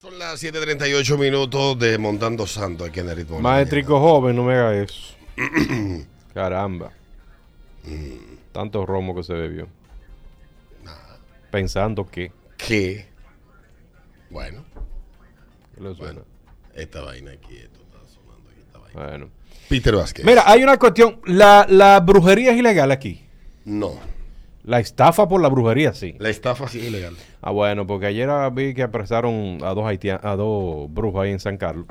Son las 7:38 minutos de Montando Santo aquí en el ritmo. Maestrico joven, no me haga eso. Caramba. Tanto romo que se bebió. Pensando que. bueno, ¿Qué le suena? esta vaina aquí, esto está sonando aquí, esta vaina. Bueno. Peter Vázquez. Mira, hay una cuestión. La, la brujería es ilegal aquí. No, La estafa por la brujería, sí. la estafa sí es ilegal. Ah, bueno, porque ayer vi que apresaron a dos haitianos, a dos brujos ahí en San Carlos.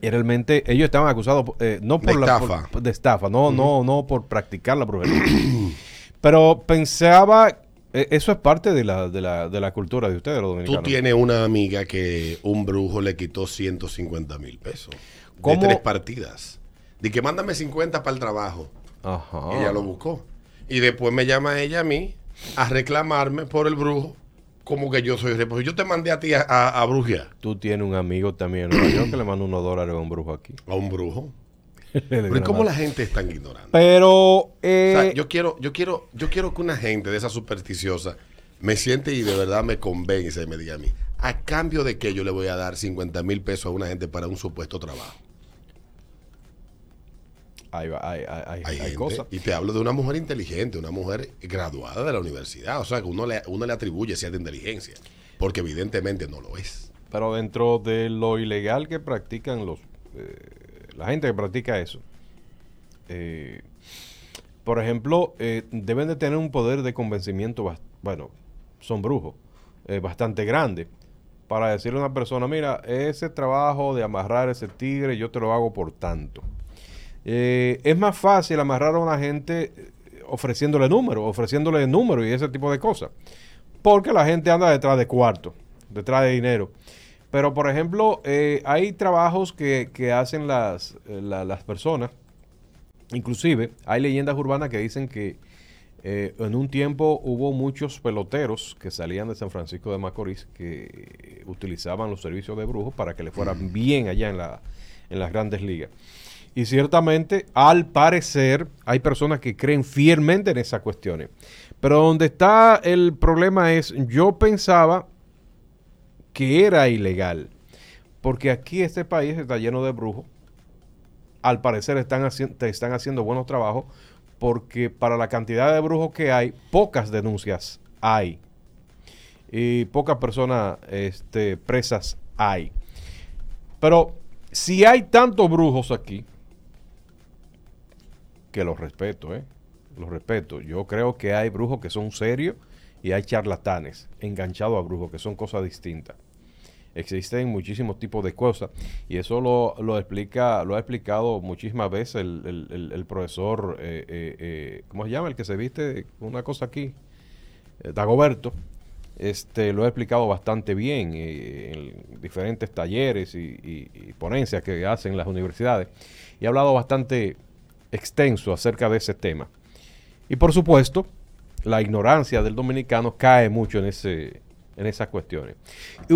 Y realmente ellos estaban acusados eh, no por De la estafa. por- de estafa, no, no, no por practicar la brujería. Pero pensaba, eh, eso es parte de la, de la, de la cultura de ustedes, los Tú dominicanos. tienes una amiga que un brujo le quitó 150 mil pesos. ¿Cómo? De tres partidas. De que mándame 50 para el trabajo. Ajá. Y ella lo buscó. Y después me llama ella a mí a reclamarme por el brujo. Como que yo soy responsable. Yo te mandé a ti a, a, a brujear. Tú tienes un amigo también en Nueva York que le manda unos dólares a un brujo aquí. A un brujo. Pero dio ¿y cómo la gente es tan ignorante? Pero, O eh, sea, yo quiero, yo quiero, yo quiero que una gente de esa supersticiosa me siente y de verdad me convence y me diga a mí, a cambio de que yo le voy a dar 50 mil pesos a una gente para un supuesto trabajo. Hay, hay, hay, gente, cosas. y te hablo de una mujer inteligente, una mujer graduada de la universidad, o sea, que uno le, uno le atribuye cierta inteligencia, porque evidentemente no lo es. Pero dentro de lo ilegal que practican los eh, la gente que practica eso, eh, por ejemplo, eh, deben de tener un poder de convencimiento, bueno, son brujos, bastante grande, para decirle a una persona, mira, ese trabajo de amarrar ese tigre yo te lo hago por tanto. Eh, es más fácil amarrar a una gente eh, ofreciéndole números, ofreciéndole números y ese tipo de cosas. Porque la gente anda detrás de cuarto, detrás de dinero. Pero, por ejemplo, eh, hay trabajos que, que hacen las, eh, la- las personas. Inclusive, hay leyendas urbanas que dicen que eh, en un tiempo hubo muchos peloteros que salían de San Francisco de Macorís que utilizaban los servicios de brujos para que le fuera bien allá en, la, en las grandes ligas. Y ciertamente, al parecer, hay personas que creen fielmente en esas cuestiones. Pero donde está el problema es, yo pensaba que era ilegal. Porque aquí este país está lleno de brujos. Al parecer están, están haciendo buenos trabajos porque para la cantidad de brujos que hay, pocas denuncias hay. Y pocas personas este, presas hay. Pero si hay tantos brujos aquí, que los respeto, ¿eh? Los respeto. Yo creo que hay brujos que son serios y hay charlatanes enganchados a brujos, que son cosas distintas. Existen muchísimos tipos de cosas y eso lo, lo explica, lo ha explicado muchísimas veces el, el- el- profesor, eh, eh, eh, ¿cómo se llama? El que se viste una cosa aquí, eh, Dagoberto. Este, lo ha explicado bastante bien eh, en diferentes talleres y- y ponencias que hacen las universidades y ha hablado bastante extenso acerca de ese tema. Y por supuesto, la ignorancia del dominicano cae mucho en, ese, en esas cuestiones.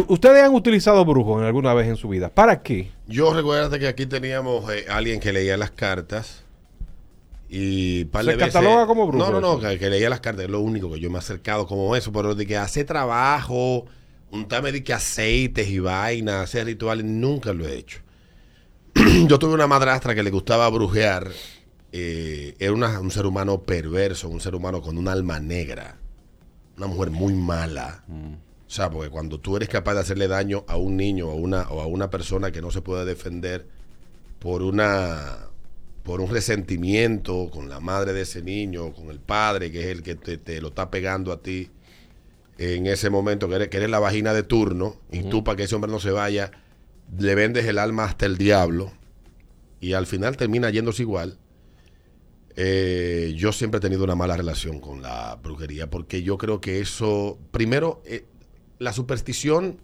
¿Ustedes han utilizado brujos en alguna vez en su vida? ¿Para qué? Yo recuerdo que aquí teníamos eh, alguien que leía las cartas y par ¿Se veces- cataloga como brujo No, no, no, que, que leía las cartas, es lo único que yo me he acercado como eso, pero de que hace trabajo, untame de que aceites y vainas, hacer rituales, nunca lo he hecho. yo tuve una madrastra que le gustaba brujear, eh, era una- un ser humano perverso, un ser humano con un alma negra, una mujer muy mala. O sea, porque cuando tú eres capaz de hacerle daño a un niño o a una, o a una persona que no se puede defender por una por un resentimiento con la madre de ese niño, con el padre, que es el que te, te lo está pegando a ti en ese momento, que eres, que eres la vagina de turno, y tú para que ese hombre no se vaya, le vendes el alma hasta el diablo, y al final termina yéndose igual. Eh, yo siempre he tenido una mala relación con la brujería porque yo creo que eso, primero, eh, la superstición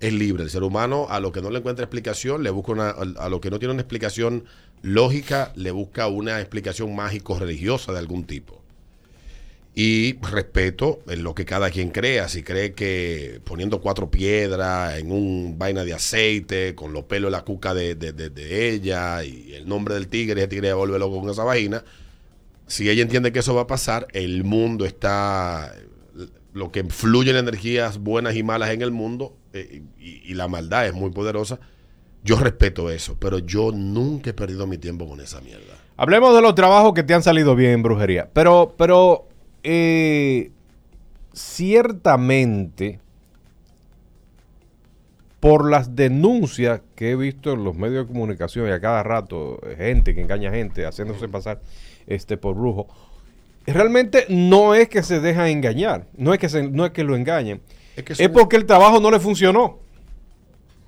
es libre. El ser humano a lo que no le encuentra explicación, le busca una, a lo que no tiene una explicación lógica, le busca una explicación mágico-religiosa de algún tipo. Y respeto en lo que cada quien crea. Si cree que poniendo cuatro piedras en un vaina de aceite, con los pelos de la cuca de, de- ella y el nombre del tigre, ese tigre vuelve loco con esa vaina. Si ella entiende que eso va a pasar, el mundo está. Lo que fluyen energías buenas y malas en el mundo eh, y, y la maldad es muy poderosa. Yo respeto eso, pero yo nunca he perdido mi tiempo con esa mierda. Hablemos de los trabajos que te han salido bien en brujería. Pero, pero, eh, ciertamente, por las denuncias que he visto en los medios de comunicación y a cada rato, gente que engaña gente, haciéndose pasar este, por brujo, realmente no es que se dejan engañar, no es que, se- no es que lo engañen, Es que es porque el trabajo no le funcionó.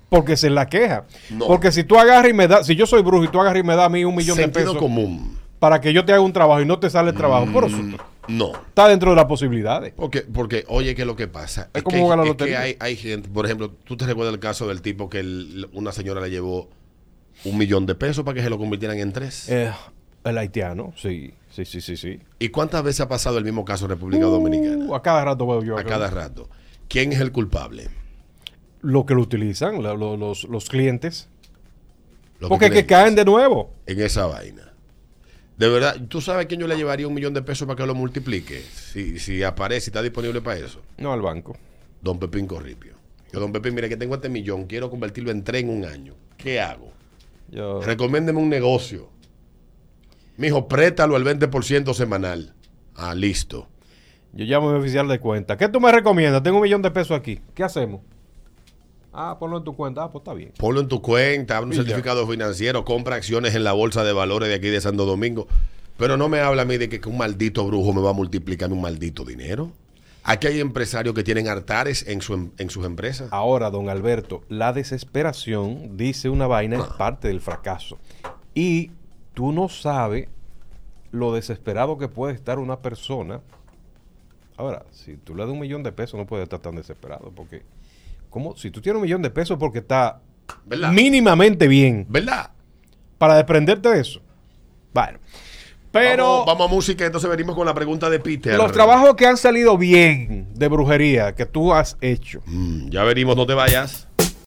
Porque se la queja. No. Porque si tú agarras y me das, si yo soy brujo y tú agarras y me das a mí un millón de pesos común. para que yo te haga un trabajo y no te sale el trabajo, pero eso Mm, no. está dentro de las posibilidades. Porque, porque, oye, ¿qué es lo que pasa? Es Es, como que, jugar la es lotería. que hay, hay gente, por ejemplo, tú te recuerdas el caso del tipo que el- una señora le llevó un millón de pesos para que se lo convirtieran en tres. Eh, el haitiano, sí, sí, sí, sí, sí. ¿Y cuántas veces ha pasado el mismo caso en República Dominicana? Uh, a cada rato veo yo. A cada rato. ¿Quién es el culpable? Lo que lo utilizan, la- lo- los, los clientes. Los Porque que caen de nuevo. en esa vaina. De verdad, ¿tú sabes a quién yo le llevaría un millón de pesos para que lo multiplique? Si, si aparece, está disponible para eso. No al banco. Don Pepín Corripio. Yo, don Pepín, mire que tengo este millón, quiero convertirlo en tres en un año. ¿Qué hago? Yo, Recomiéndeme un negocio. Mijo, préstalo al 20% semanal. Ah, listo. yo llamo a mi oficial de cuenta. ¿Qué tú me recomiendas? Tengo un millón de pesos aquí. ¿Qué hacemos? Ah, ponlo en tu cuenta. Ah, pues está bien. Ponlo en tu cuenta, un certificado financiero, compra acciones en la bolsa de valores de aquí de Santo Domingo. Pero no me habla a mí de que, que un maldito brujo me va a multiplicar un maldito dinero. Aquí hay empresarios que tienen altares en, su, em- en sus empresas. Ahora, don Alberto, la desesperación, dice una vaina, es parte del fracaso. Y tú no sabes lo desesperado que puede estar una persona. Ahora, si tú le das un millón de pesos, no puede estar tan desesperado. Porque, ¿cómo? Si tú tienes un millón de pesos, porque está ¿Verdad? mínimamente bien ¿Verdad? para desprenderte de eso. Bueno, pero Vamos, vamos a música, entonces venimos con la pregunta de Peter. los trabajos que han salido bien de brujería que tú has hecho. Mm, ya venimos, no te vayas.